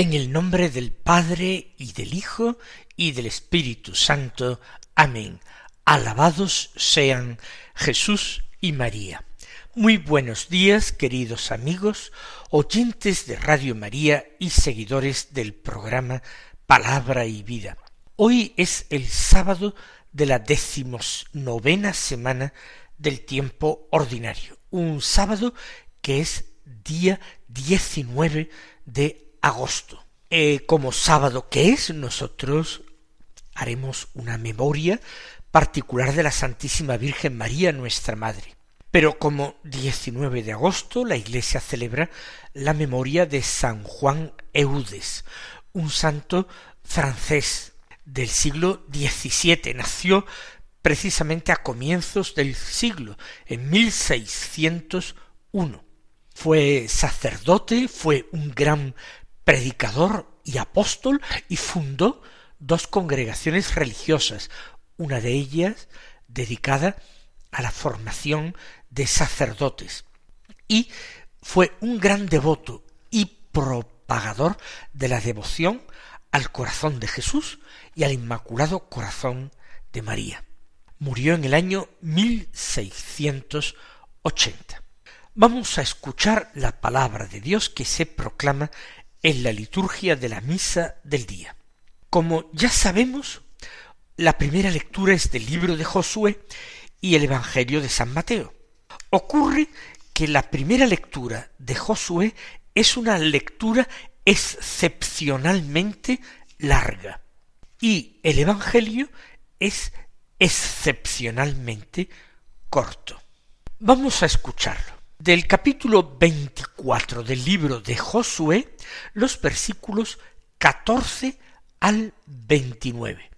En el nombre del Padre y del Hijo y del Espíritu Santo. Amén. Alabados sean Jesús y María. Muy buenos días, queridos amigos, oyentes de Radio María y seguidores del programa Palabra y Vida. Hoy es el sábado de la novena semana del tiempo ordinario, un sábado que es día diecinueve de agosto. Eh, como sábado que es, nosotros haremos una memoria particular de la Santísima Virgen María, nuestra Madre. Pero como 19 de agosto la Iglesia celebra la memoria de San Juan Eudes, un santo francés del siglo XVII. Nació precisamente a comienzos del siglo, en 1601. Fue sacerdote, fue un gran predicador y apóstol y fundó dos congregaciones religiosas, una de ellas dedicada a la formación de sacerdotes. Y fue un gran devoto y propagador de la devoción al corazón de Jesús y al Inmaculado Corazón de María. Murió en el año 1680. Vamos a escuchar la palabra de Dios que se proclama en la liturgia de la misa del día. Como ya sabemos, la primera lectura es del libro de Josué y el Evangelio de San Mateo. Ocurre que la primera lectura de Josué es una lectura excepcionalmente larga y el Evangelio es excepcionalmente corto. Vamos a escucharlo del capítulo 24 del libro de Josué, los versículos 14 al 29,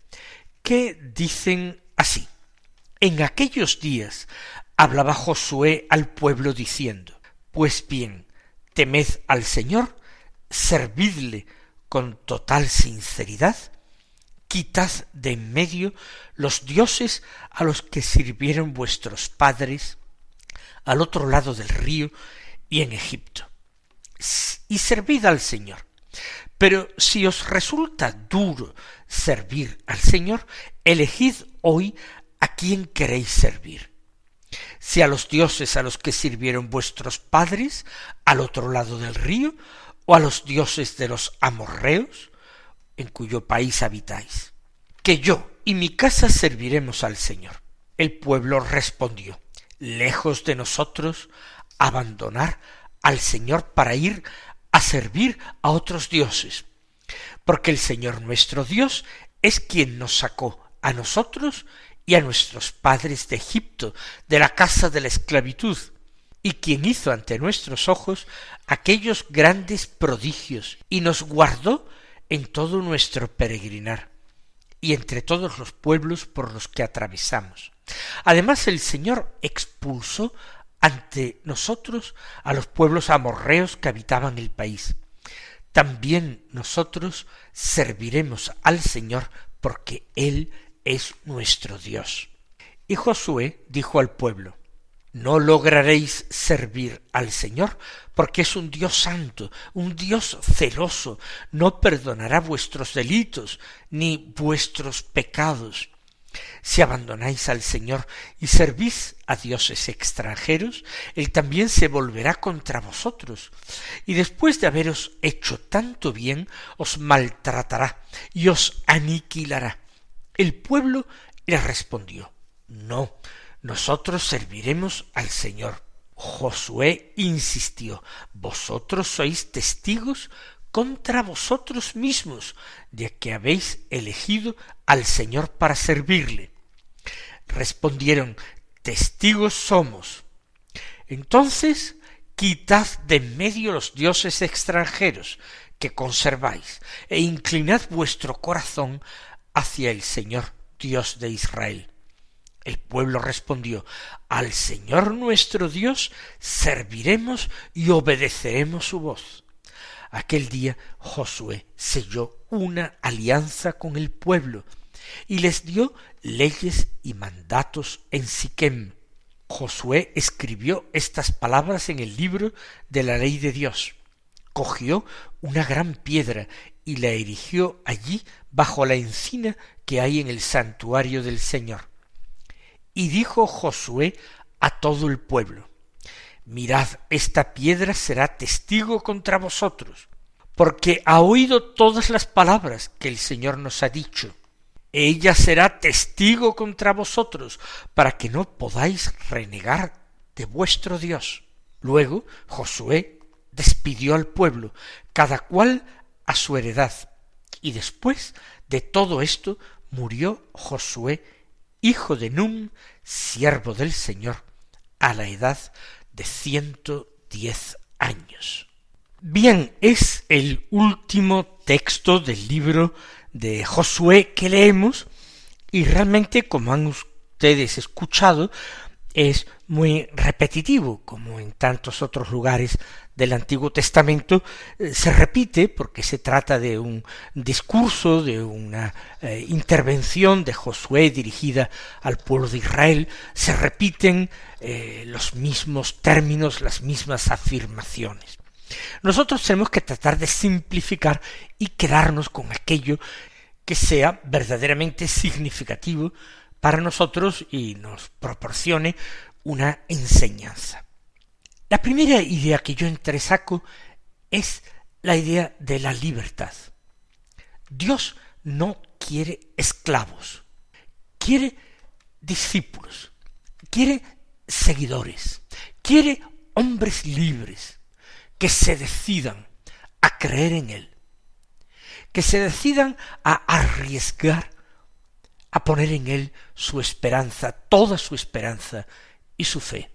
que dicen así. En aquellos días hablaba Josué al pueblo diciendo, Pues bien, temed al Señor, servidle con total sinceridad, quitad de en medio los dioses a los que sirvieron vuestros padres, al otro lado del río y en Egipto. Y servid al Señor. Pero si os resulta duro servir al Señor, elegid hoy a quién queréis servir. Si a los dioses a los que sirvieron vuestros padres al otro lado del río, o a los dioses de los amorreos, en cuyo país habitáis. Que yo y mi casa serviremos al Señor. El pueblo respondió, lejos de nosotros abandonar al Señor para ir a servir a otros dioses, porque el Señor nuestro Dios es quien nos sacó a nosotros y a nuestros padres de Egipto, de la casa de la esclavitud, y quien hizo ante nuestros ojos aquellos grandes prodigios, y nos guardó en todo nuestro peregrinar, y entre todos los pueblos por los que atravesamos. Además el Señor expulsó ante nosotros a los pueblos amorreos que habitaban el país. También nosotros serviremos al Señor porque Él es nuestro Dios. Y Josué dijo al pueblo, no lograréis servir al Señor, porque es un Dios santo, un Dios celoso, no perdonará vuestros delitos ni vuestros pecados. Si abandonáis al Señor y servís a dioses extranjeros, Él también se volverá contra vosotros, y después de haberos hecho tanto bien, os maltratará y os aniquilará. El pueblo le respondió, No, nosotros serviremos al Señor. Josué insistió, vosotros sois testigos contra vosotros mismos de que habéis elegido al Señor para servirle. Respondieron, testigos somos. Entonces, quitad de en medio los dioses extranjeros que conserváis, e inclinad vuestro corazón hacia el Señor Dios de Israel. El pueblo respondió, Al Señor nuestro Dios serviremos y obedeceremos su voz. Aquel día Josué selló una alianza con el pueblo y les dio leyes y mandatos en Siquem. Josué escribió estas palabras en el libro de la ley de Dios. Cogió una gran piedra y la erigió allí bajo la encina que hay en el santuario del Señor y dijo Josué a todo el pueblo, Mirad, esta piedra será testigo contra vosotros, porque ha oído todas las palabras que el Señor nos ha dicho. Ella será testigo contra vosotros, para que no podáis renegar de vuestro Dios. Luego Josué despidió al pueblo, cada cual a su heredad, y después de todo esto murió Josué hijo de Num, siervo del Señor, a la edad de ciento diez años. Bien, es el último texto del libro de Josué que leemos y realmente, como han ustedes escuchado, es muy repetitivo, como en tantos otros lugares del Antiguo Testamento, eh, se repite porque se trata de un discurso, de una eh, intervención de Josué dirigida al pueblo de Israel, se repiten eh, los mismos términos, las mismas afirmaciones. Nosotros tenemos que tratar de simplificar y quedarnos con aquello que sea verdaderamente significativo para nosotros y nos proporcione una enseñanza. La primera idea que yo entresaco es la idea de la libertad. Dios no quiere esclavos, quiere discípulos, quiere seguidores, quiere hombres libres que se decidan a creer en Él, que se decidan a arriesgar a poner en él su esperanza, toda su esperanza y su fe.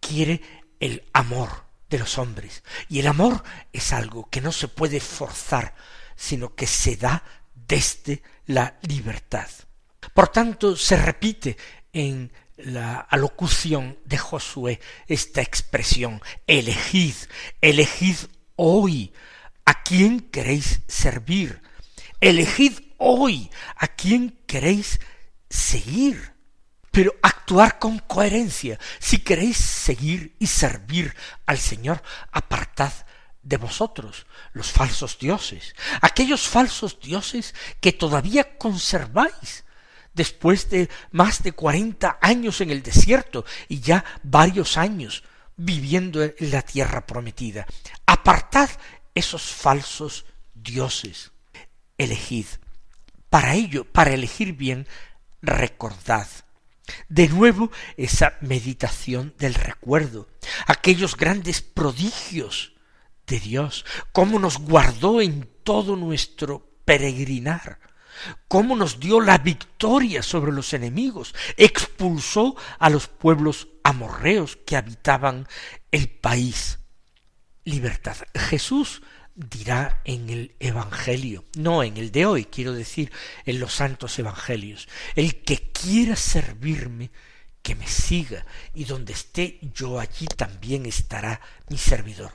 Quiere el amor de los hombres. Y el amor es algo que no se puede forzar, sino que se da desde la libertad. Por tanto, se repite en la alocución de Josué esta expresión, elegid, elegid hoy a quién queréis servir, elegid hoy a quién queréis seguir, pero actuar con coherencia. Si queréis seguir y servir al Señor, apartad de vosotros los falsos dioses, aquellos falsos dioses que todavía conserváis después de más de cuarenta años en el desierto y ya varios años viviendo en la tierra prometida. Apartad esos falsos dioses. Elegid para ello, para elegir bien, recordad. De nuevo esa meditación del recuerdo, aquellos grandes prodigios de Dios, cómo nos guardó en todo nuestro peregrinar, cómo nos dio la victoria sobre los enemigos, expulsó a los pueblos amorreos que habitaban el país. Libertad. Jesús dirá en el Evangelio, no en el de hoy, quiero decir, en los santos Evangelios. El que quiera servirme, que me siga, y donde esté yo allí también estará mi servidor.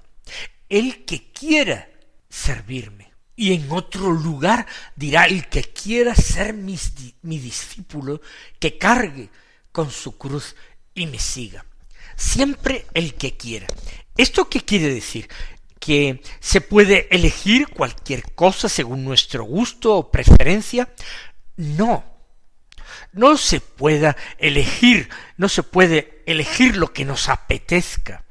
El que quiera servirme. Y en otro lugar dirá, el que quiera ser mi, mi discípulo, que cargue con su cruz y me siga. Siempre el que quiera. ¿Esto qué quiere decir? Que se puede elegir cualquier cosa según nuestro gusto o preferencia. No, no se pueda elegir, no se puede elegir lo que nos apetezca,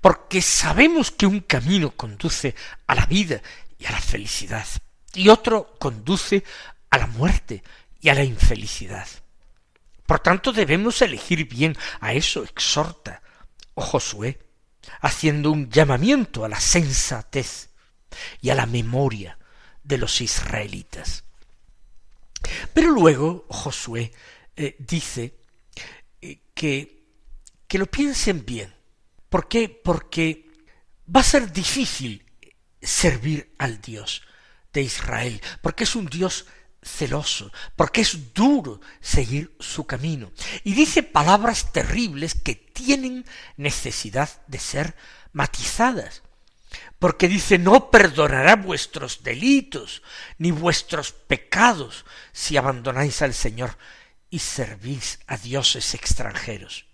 porque sabemos que un camino conduce a la vida y a la felicidad, y otro conduce a la muerte y a la infelicidad. Por tanto, debemos elegir bien, a eso exhorta Josué, haciendo un llamamiento a la sensatez y a la memoria de los israelitas. Pero luego Josué eh, dice eh, que, que lo piensen bien. ¿Por qué? Porque va a ser difícil servir al Dios de Israel, porque es un Dios celoso, porque es duro seguir su camino. Y dice palabras terribles que tienen necesidad de ser matizadas. Porque dice, no perdonará vuestros delitos ni vuestros pecados si abandonáis al Señor y servís a dioses extranjeros.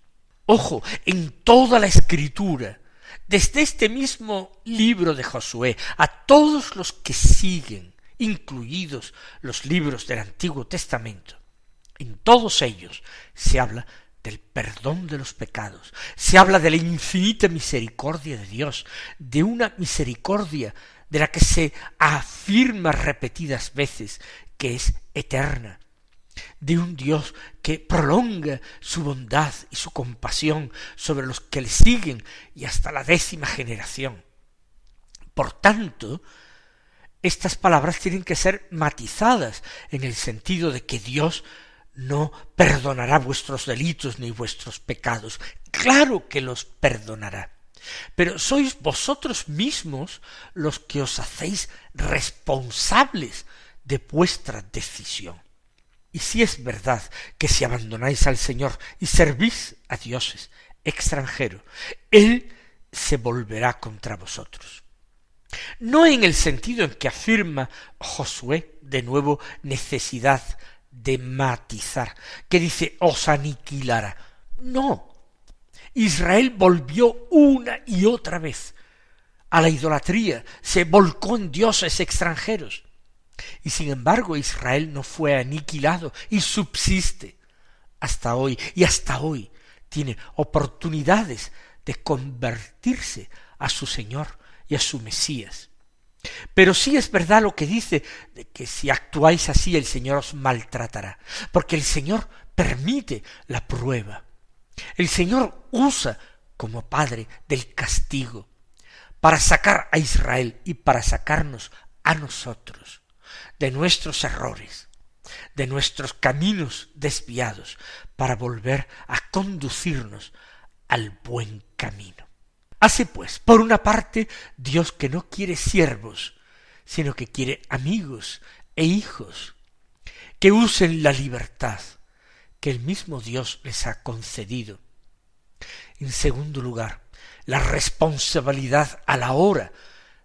Ojo, en toda la escritura, desde este mismo libro de Josué, a todos los que siguen, incluidos los libros del Antiguo Testamento, en todos ellos se habla del perdón de los pecados, se habla de la infinita misericordia de Dios, de una misericordia de la que se afirma repetidas veces que es eterna, de un Dios que prolonga su bondad y su compasión sobre los que le siguen y hasta la décima generación. Por tanto, estas palabras tienen que ser matizadas en el sentido de que Dios no perdonará vuestros delitos ni vuestros pecados. Claro que los perdonará. Pero sois vosotros mismos los que os hacéis responsables de vuestra decisión. Y si es verdad que si abandonáis al Señor y servís a dioses extranjeros, Él se volverá contra vosotros. No en el sentido en que afirma Josué, de nuevo, necesidad de matizar, que dice os aniquilará. No. Israel volvió una y otra vez a la idolatría, se volcó en dioses extranjeros. Y sin embargo Israel no fue aniquilado y subsiste hasta hoy y hasta hoy tiene oportunidades de convertirse a su Señor y a su Mesías. Pero sí es verdad lo que dice de que si actuáis así el Señor os maltratará, porque el Señor permite la prueba. El Señor usa como Padre del castigo para sacar a Israel y para sacarnos a nosotros de nuestros errores, de nuestros caminos desviados, para volver a conducirnos al buen camino. Hace pues, por una parte, Dios que no quiere siervos, sino que quiere amigos e hijos, que usen la libertad que el mismo Dios les ha concedido. En segundo lugar, la responsabilidad a la hora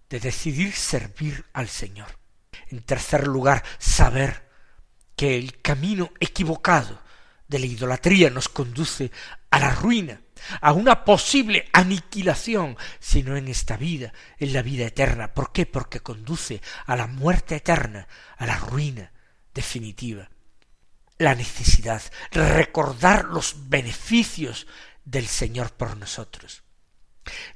de decidir servir al Señor. En tercer lugar, saber que el camino equivocado de la idolatría nos conduce a la ruina, a una posible aniquilación, sino en esta vida, en la vida eterna. ¿Por qué? Porque conduce a la muerte eterna, a la ruina definitiva. La necesidad recordar los beneficios del Señor por nosotros.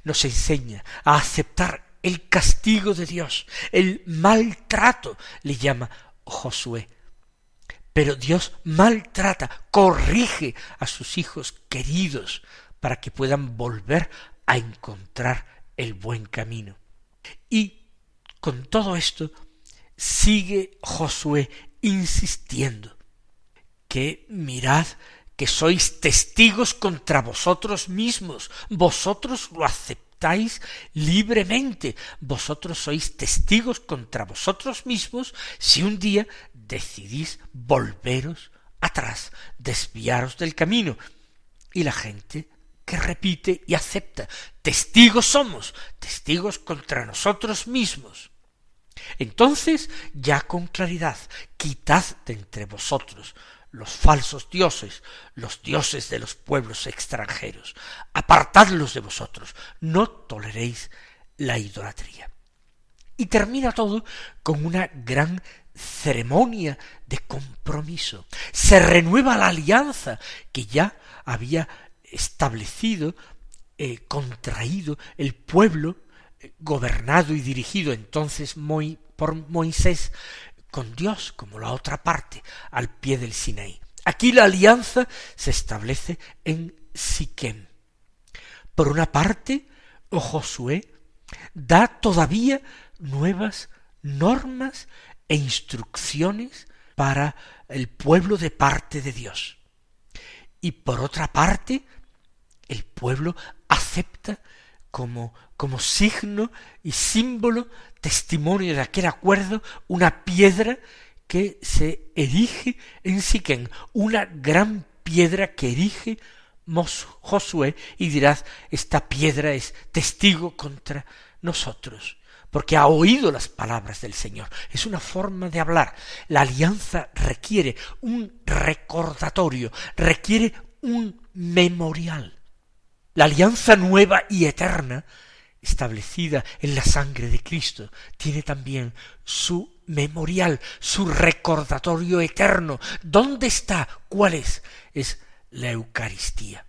Nos enseña a aceptar el castigo de Dios, el maltrato, le llama Josué. Pero Dios maltrata, corrige a sus hijos queridos para que puedan volver a encontrar el buen camino. Y con todo esto sigue Josué insistiendo que mirad que sois testigos contra vosotros mismos, vosotros lo aceptáis libremente, vosotros sois testigos contra vosotros mismos si un día decidís volveros atrás, desviaros del camino. Y la gente que repite y acepta. Testigos somos, testigos contra nosotros mismos. Entonces, ya con claridad, quitad de entre vosotros los falsos dioses, los dioses de los pueblos extranjeros, apartadlos de vosotros, no toleréis la idolatría. Y termina todo con una gran ceremonia de compromiso. Se renueva la alianza que ya había establecido, eh, contraído el pueblo, eh, gobernado y dirigido entonces por Moisés con Dios, como la otra parte, al pie del Sinaí. Aquí la alianza se establece en Siquem. Por una parte, Josué da todavía nuevas normas e instrucciones para el pueblo de parte de Dios. Y por otra parte, el pueblo acepta como, como signo y símbolo, testimonio de aquel acuerdo, una piedra que se erige en Siquén, una gran piedra que erige Josué y dirás, esta piedra es testigo contra nosotros, porque ha oído las palabras del Señor. Es una forma de hablar. La alianza requiere un recordatorio, requiere un memorial. La alianza nueva y eterna, establecida en la sangre de Cristo, tiene también su memorial, su recordatorio eterno. ¿Dónde está? ¿Cuál es? Es la Eucaristía.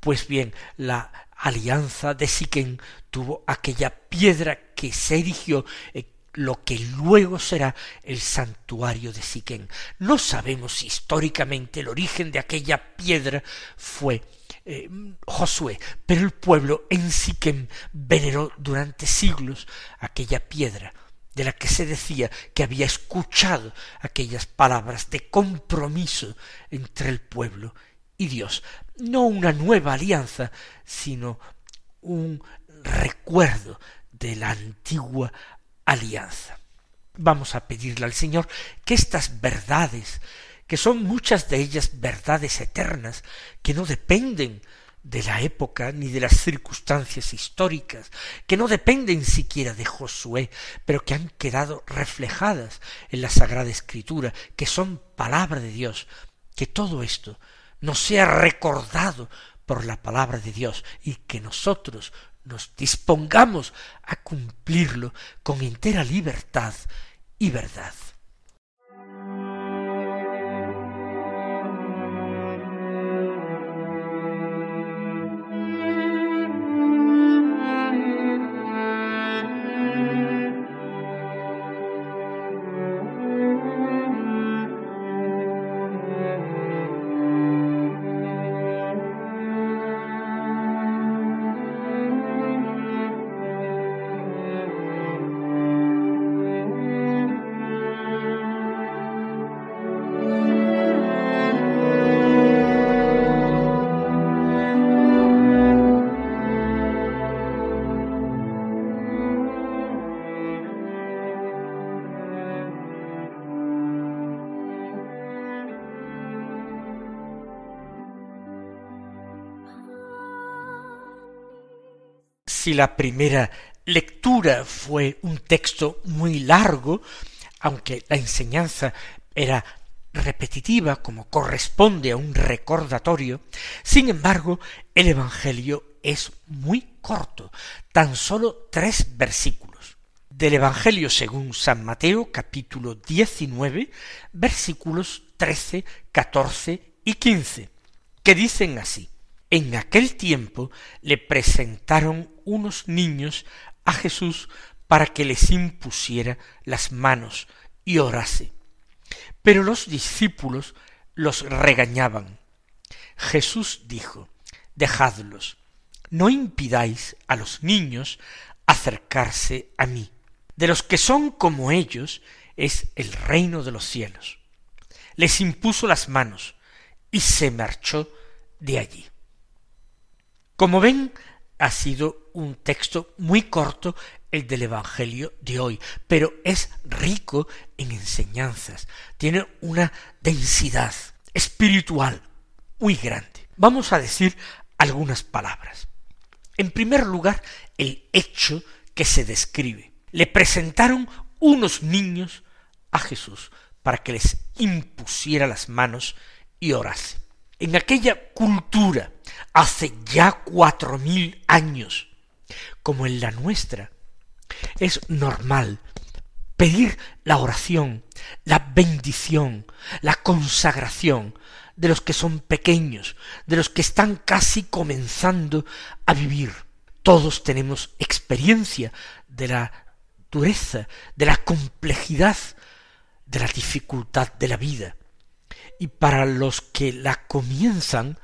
Pues bien, la alianza de Siquén tuvo aquella piedra que se erigió en lo que luego será el santuario de Siquén. No sabemos históricamente el origen de aquella piedra fue eh, Josué, pero el pueblo en Siquem veneró durante siglos aquella piedra de la que se decía que había escuchado aquellas palabras de compromiso entre el pueblo y Dios. No una nueva alianza, sino un recuerdo de la antigua alianza. Vamos a pedirle al Señor que estas verdades que son muchas de ellas verdades eternas, que no dependen de la época ni de las circunstancias históricas, que no dependen siquiera de Josué, pero que han quedado reflejadas en la Sagrada Escritura, que son palabra de Dios, que todo esto nos sea recordado por la palabra de Dios y que nosotros nos dispongamos a cumplirlo con entera libertad y verdad. Si la primera lectura fue un texto muy largo, aunque la enseñanza era repetitiva como corresponde a un recordatorio, sin embargo el Evangelio es muy corto, tan solo tres versículos. Del Evangelio según San Mateo capítulo 19 versículos 13, 14 y 15, que dicen así. En aquel tiempo le presentaron unos niños a Jesús para que les impusiera las manos y orase. Pero los discípulos los regañaban. Jesús dijo, Dejadlos, no impidáis a los niños acercarse a mí. De los que son como ellos es el reino de los cielos. Les impuso las manos y se marchó de allí. Como ven, ha sido un texto muy corto el del Evangelio de hoy, pero es rico en enseñanzas, tiene una densidad espiritual muy grande. Vamos a decir algunas palabras. En primer lugar, el hecho que se describe. Le presentaron unos niños a Jesús para que les impusiera las manos y orase. En aquella cultura hace ya cuatro mil años, como en la nuestra, es normal pedir la oración, la bendición, la consagración de los que son pequeños, de los que están casi comenzando a vivir. Todos tenemos experiencia de la dureza, de la complejidad, de la dificultad de la vida. Y para los que la comienzan,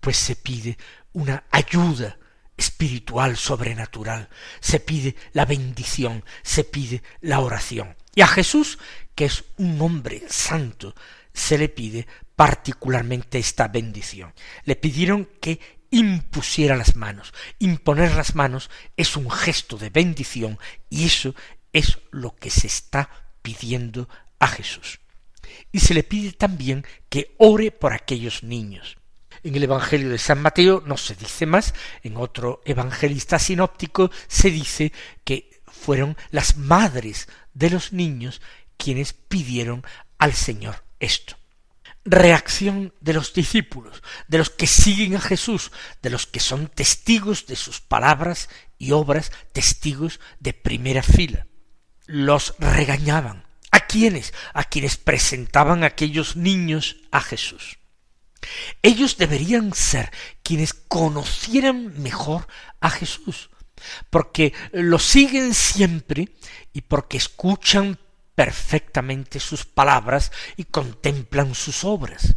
pues se pide una ayuda espiritual sobrenatural, se pide la bendición, se pide la oración. Y a Jesús, que es un hombre santo, se le pide particularmente esta bendición. Le pidieron que impusiera las manos. Imponer las manos es un gesto de bendición y eso es lo que se está pidiendo a Jesús. Y se le pide también que ore por aquellos niños. En el Evangelio de San Mateo no se dice más, en otro evangelista sinóptico se dice que fueron las madres de los niños quienes pidieron al Señor esto. Reacción de los discípulos, de los que siguen a Jesús, de los que son testigos de sus palabras y obras, testigos de primera fila. Los regañaban. ¿A quiénes? A quienes presentaban aquellos niños a Jesús. Ellos deberían ser quienes conocieran mejor a Jesús, porque lo siguen siempre y porque escuchan perfectamente sus palabras y contemplan sus obras.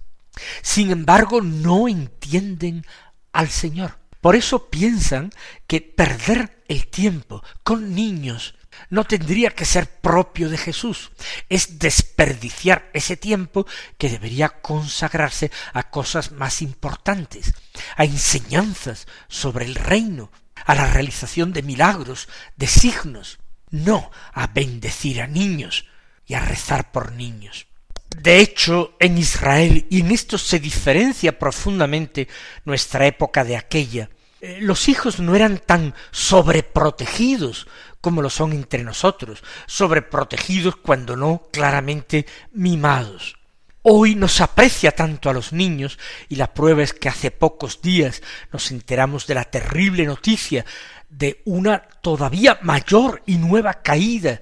Sin embargo, no entienden al Señor. Por eso piensan que perder el tiempo con niños no tendría que ser propio de Jesús, es desperdiciar ese tiempo que debería consagrarse a cosas más importantes, a enseñanzas sobre el reino, a la realización de milagros, de signos, no a bendecir a niños y a rezar por niños. De hecho, en Israel, y en esto se diferencia profundamente nuestra época de aquella, eh, los hijos no eran tan sobreprotegidos como lo son entre nosotros, sobreprotegidos cuando no claramente mimados. Hoy nos aprecia tanto a los niños y la prueba es que hace pocos días nos enteramos de la terrible noticia de una todavía mayor y nueva caída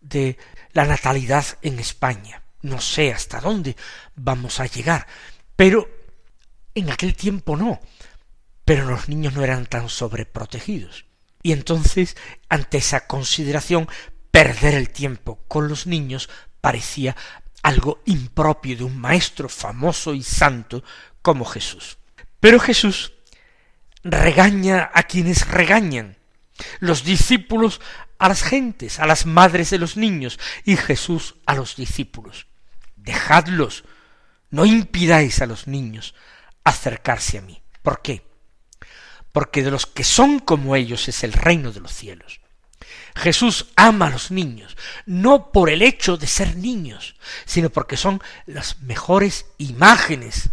de la natalidad en España. No sé hasta dónde vamos a llegar, pero en aquel tiempo no, pero los niños no eran tan sobreprotegidos. Y entonces, ante esa consideración, perder el tiempo con los niños parecía algo impropio de un maestro famoso y santo como Jesús. Pero Jesús regaña a quienes regañan, los discípulos a las gentes, a las madres de los niños, y Jesús a los discípulos. Dejadlos, no impidáis a los niños acercarse a mí. ¿Por qué? Porque de los que son como ellos es el reino de los cielos. Jesús ama a los niños, no por el hecho de ser niños, sino porque son las mejores imágenes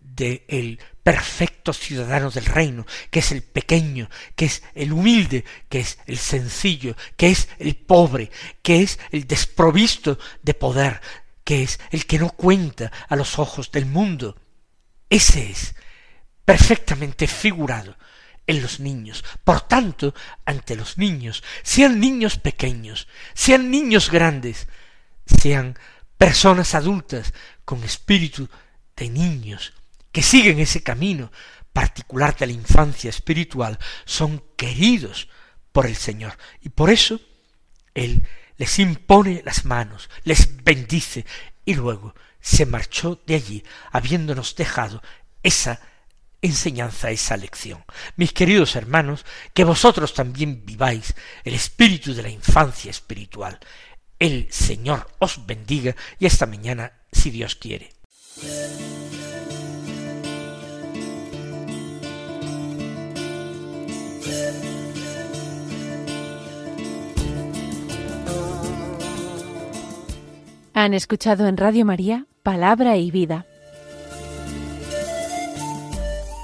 del perfecto ciudadano del reino, que es el pequeño, que es el humilde, que es el sencillo, que es el pobre, que es el desprovisto de poder, que es el que no cuenta a los ojos del mundo. Ese es perfectamente figurado en los niños. Por tanto, ante los niños, sean niños pequeños, sean niños grandes, sean personas adultas con espíritu de niños, que siguen ese camino particular de la infancia espiritual, son queridos por el Señor. Y por eso Él les impone las manos, les bendice y luego se marchó de allí, habiéndonos dejado esa enseñanza esa lección. Mis queridos hermanos, que vosotros también viváis el espíritu de la infancia espiritual. El Señor os bendiga y esta mañana, si Dios quiere. Han escuchado en Radio María Palabra y Vida